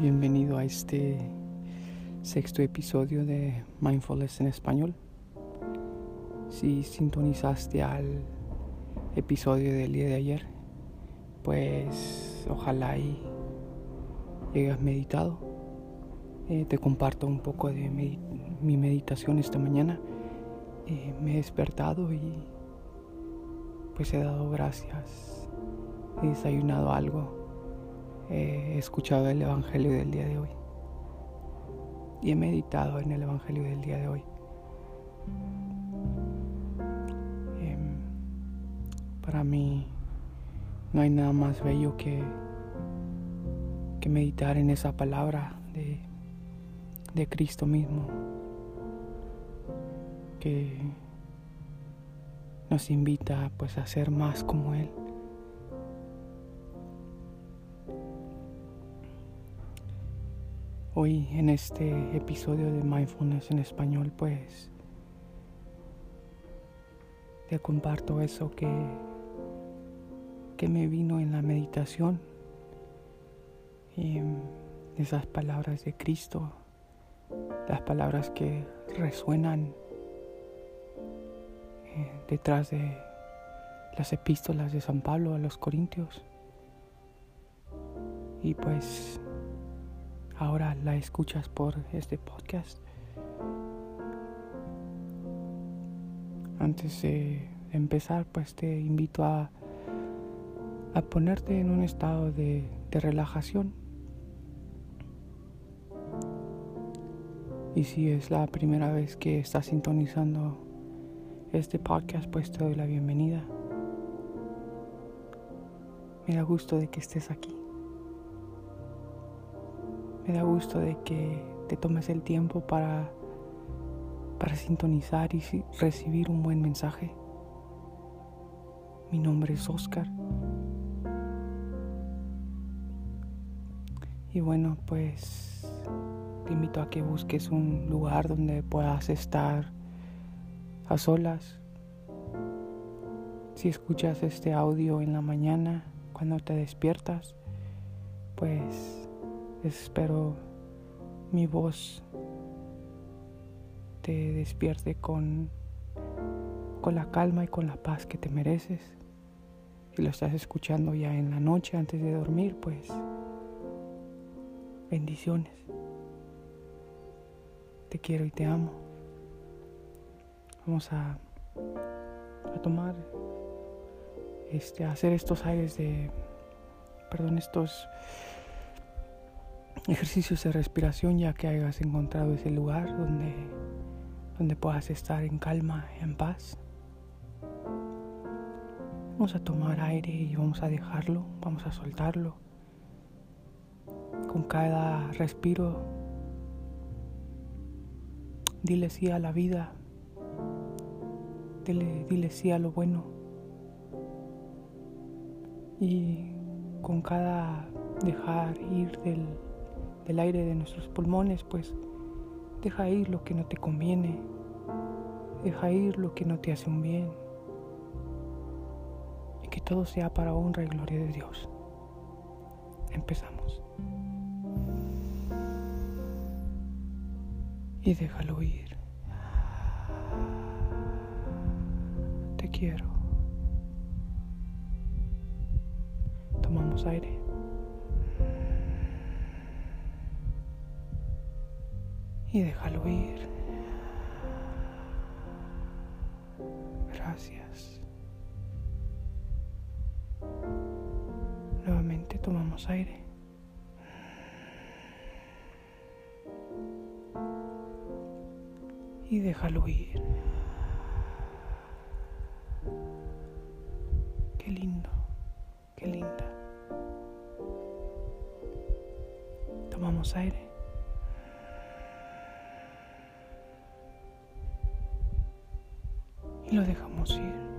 bienvenido a este sexto episodio de Mindfulness en español. Si sintonizaste al episodio del día de ayer, pues ojalá y hayas meditado. Eh, te comparto un poco de mi meditación esta mañana. Eh, me he despertado y pues he dado gracias. He desayunado algo he escuchado el Evangelio del día de hoy y he meditado en el Evangelio del día de hoy. Em, para mí no hay nada más bello que, que meditar en esa palabra de, de Cristo mismo que nos invita pues a ser más como Él. Hoy en este episodio de Mindfulness en español pues te comparto eso que, que me vino en la meditación y esas palabras de Cristo, las palabras que resuenan eh, detrás de las epístolas de San Pablo a los Corintios. Y pues ahora la escuchas por este podcast. Antes de empezar, pues te invito a, a ponerte en un estado de, de relajación. Y si es la primera vez que estás sintonizando este podcast, pues te doy la bienvenida. Me da gusto de que estés aquí. Me da gusto de que te tomes el tiempo para, para sintonizar y recibir un buen mensaje. Mi nombre es Oscar. Y bueno, pues te invito a que busques un lugar donde puedas estar a solas. Si escuchas este audio en la mañana, cuando te despiertas, pues Espero mi voz te despierte con, con la calma y con la paz que te mereces. Si lo estás escuchando ya en la noche antes de dormir, pues bendiciones. Te quiero y te amo. Vamos a, a tomar, este, a hacer estos aires de, perdón, estos ejercicios de respiración ya que hayas encontrado ese lugar donde, donde puedas estar en calma, en paz. Vamos a tomar aire y vamos a dejarlo, vamos a soltarlo. Con cada respiro, dile sí a la vida, dile, dile sí a lo bueno. Y con cada dejar ir del el aire de nuestros pulmones, pues deja ir lo que no te conviene, deja ir lo que no te hace un bien y que todo sea para honra y gloria de Dios. Empezamos. Y déjalo ir. Te quiero. Tomamos aire. Y déjalo ir. Gracias. Nuevamente tomamos aire. Y déjalo ir. Qué lindo, qué linda. Tomamos aire. Dejamos ir.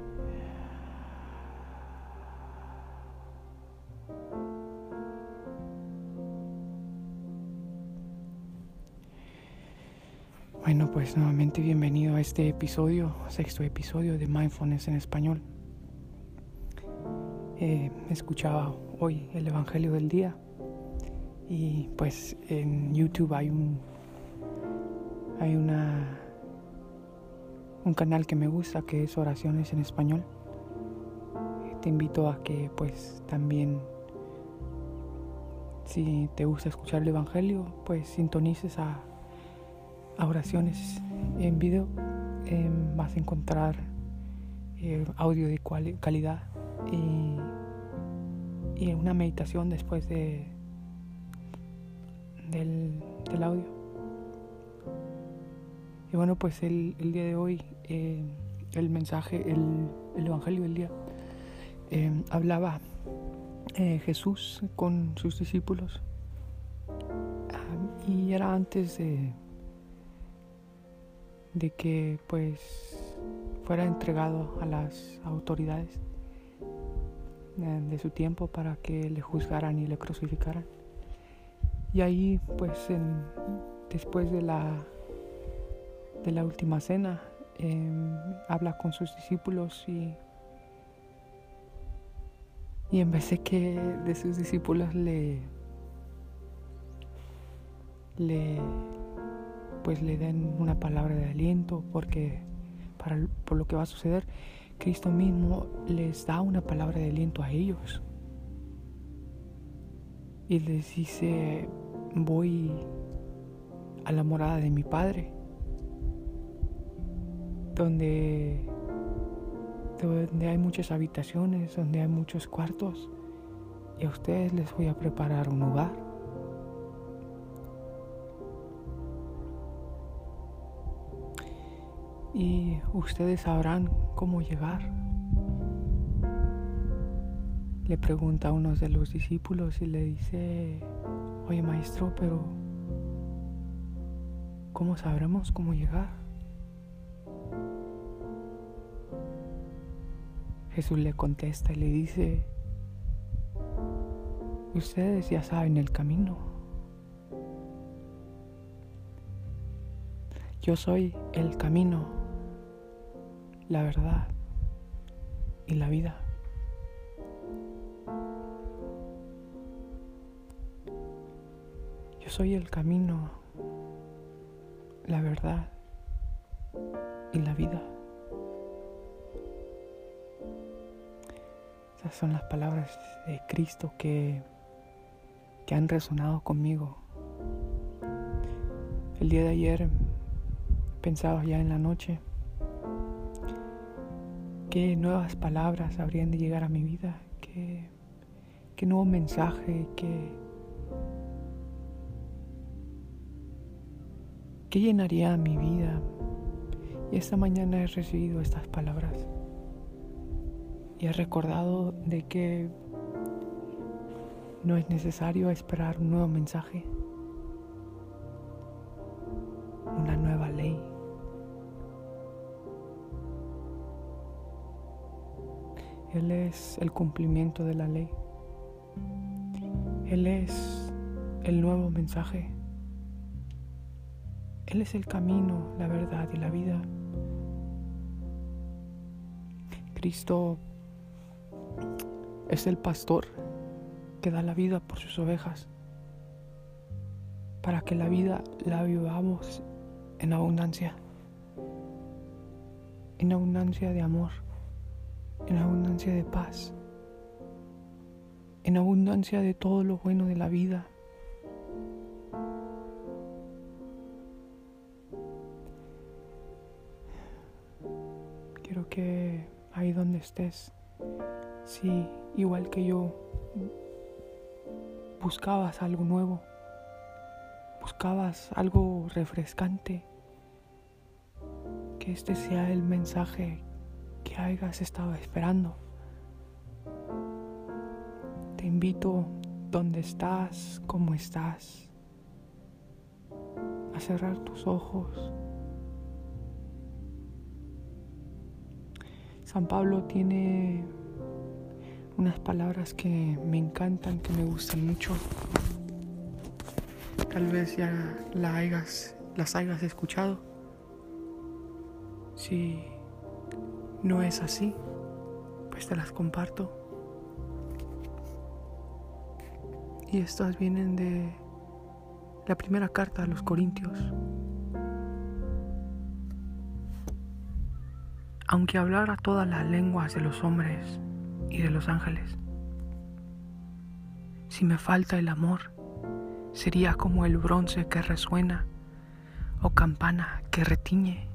Bueno, pues nuevamente bienvenido a este episodio, sexto episodio de Mindfulness en español. Eh, escuchaba hoy el Evangelio del día Y pues en YouTube hay un hay una un canal que me gusta que es Oraciones en Español. Te invito a que pues también si te gusta escuchar el Evangelio, pues sintonices a, oraciones en video. Em, vas a encontrar eh, audio de calidad y, y, una meditación después de, del, audio. Y bueno, pues el, día de hoy, eh, el mensaje, el, Evangelio del día, em, hablaba eh, Jesús con sus discípulos y era antes de, de que pues fuera entregado a las autoridades eh, de su tiempo para que le juzgaran y le crucificaran. Y ahí pues después de la, de la última cena em, habla con sus discípulos y, y en vez de que de sus discípulos le, le pues le den una palabra de aliento porque para, por lo que va a suceder, Cristo mismo les da una palabra de aliento a ellos. Y les dice, voy a la morada de mi Padre, donde, donde hay muchas habitaciones, donde hay muchos cuartos, y a ustedes les voy a preparar un lugar. y ustedes sabrán cómo llegar. Le pregunta a uno de los discípulos y le dice, oye maestro, pero ¿cómo sabremos cómo llegar? Jesús le contesta y le dice, ustedes ya saben el camino. Yo soy el camino la verdad y la vida. Yo soy el camino, la verdad y la vida. Esas son las palabras de Cristo que, que han resonado conmigo. El día de ayer pensaba ya en la noche qué nuevas palabras habrían de llegar a mi vida, qué, qué nuevo mensaje, qué, qué llenaría mi vida. Y esta mañana he recibido estas palabras y he recordado de que no es necesario esperar un nuevo mensaje, una nueva ley. Él es el cumplimiento de la ley. Él es el nuevo mensaje. Él es el camino, la verdad y la vida. Cristo es el pastor que da la vida por sus ovejas, para que la vida la vivamos en abundancia, en abundancia de amor en abundancia de paz, en abundancia de todo lo bueno de la vida. Quiero que ahí donde estés, si igual que yo buscabas algo nuevo, buscabas algo refrescante, que este sea el mensaje que hayas estado esperando. Te invito donde estás, como estás, a cerrar tus ojos. San Pablo tiene unas palabras que me encantan, que me gustan mucho. Tal vez ya las hayas, las hayas escuchado. Si no es así, pues te las comparto. Y estas vienen de la primera carta a los Corintios. Aunque hablara todas las lenguas de los hombres y de los ángeles, si me falta el amor, sería como el bronce que resuena o campana que retiñe.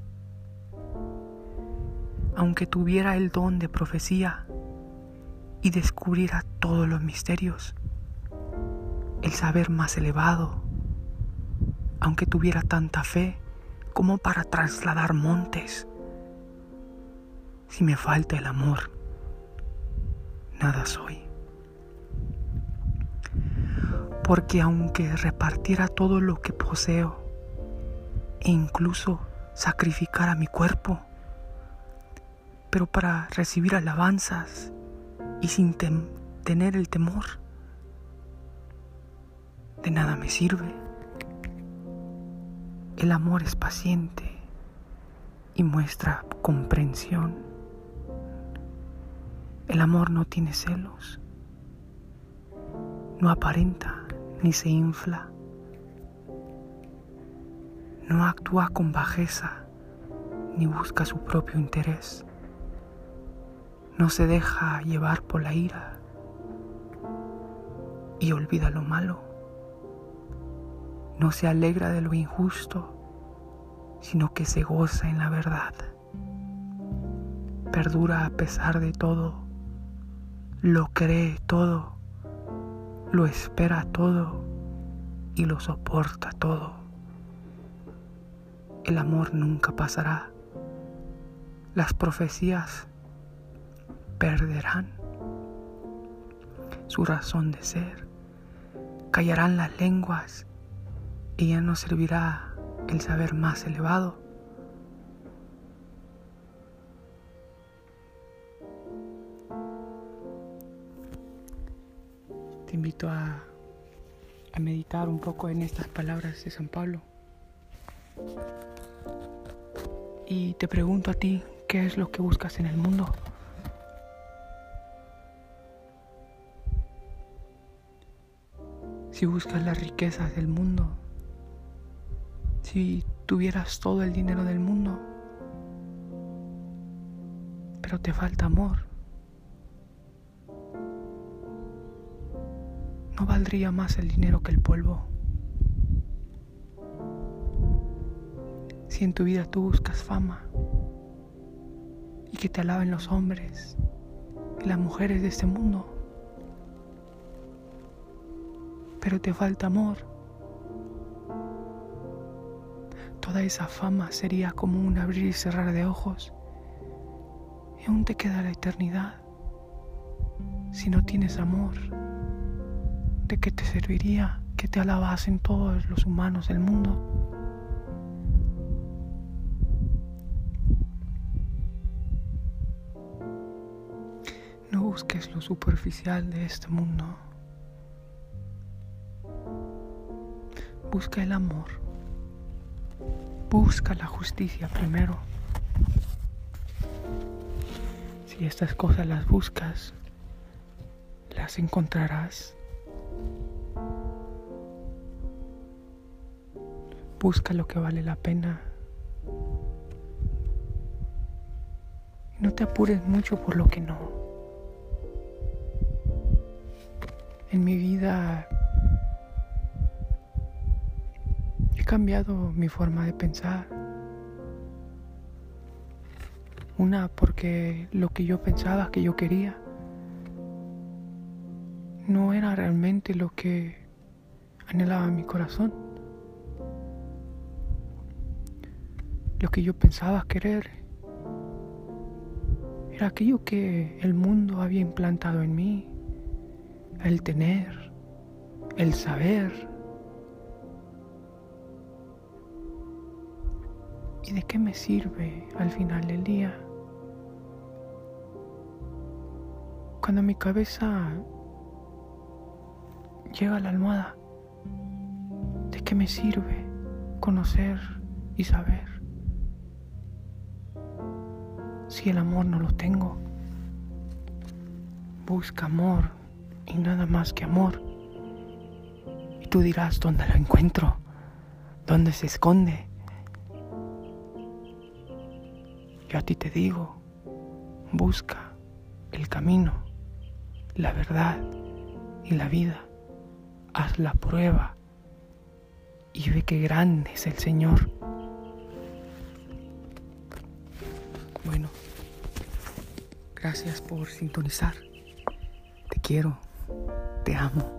Aunque tuviera el don de profecía y descubriera todos los misterios, el saber más elevado, aunque tuviera tanta fe como para trasladar montes. Si me falta el amor, nada soy. Porque aunque repartiera todo lo que poseo e incluso sacrificara mi cuerpo, pero para recibir alabanzas y sin tener el temor, de nada me sirve. El amor es paciente y muestra comprensión. El amor no tiene celos, no aparenta ni se infla, no actúa con bajeza ni busca su propio interés, no se deja llevar por la ira y olvida lo malo. No se alegra de lo injusto, sino que se goza en la verdad. Perdura a pesar de todo, lo cree todo, lo espera todo y lo soporta todo. El amor nunca pasará. Las profecías perderán su razón de ser. Callarán las lenguas y ya no servirá el saber más elevado. Te invito a, meditar un poco en estas palabras de San Pablo. Y te pregunto a ti, ¿qué es lo que buscas en el mundo? Si buscas las riquezas del mundo, si tuvieras todo el dinero del mundo, pero te falta amor. No valdría más el dinero que el polvo. Si en tu vida tú buscas fama y que te alaben los hombres y las mujeres de este mundo, pero te falta amor, Toda esa fama sería como un abrir y cerrar de ojos. Y aún te queda la eternidad. Si no tienes amor, ¿de qué te serviría que te alabasen todos los humanos del mundo? No busques lo superficial de este mundo. Busca el amor. Busca la justicia primero. Si estas cosas las buscas, las encontrarás. Busca lo que vale la pena. No te apures mucho por lo que no. En mi vida cambiado mi forma de pensar. Una porque lo que yo pensaba que yo quería no era realmente lo que anhelaba mi corazón. Lo que yo pensaba querer era aquello que el mundo había implantado en mí, el tener, el saber, ¿Y de qué me sirve al final del día? Cuando mi cabeza llega a la almohada, ¿de qué me sirve conocer y saber? Si el amor no lo tengo, busca amor y nada más que amor. Y tú dirás, ¿dónde lo encuentro? ¿Dónde se esconde? Yo a ti te digo, busca el camino, la verdad y la vida. Haz la prueba y ve qué grande es el Señor. Bueno, gracias por sintonizar. Te quiero, te amo.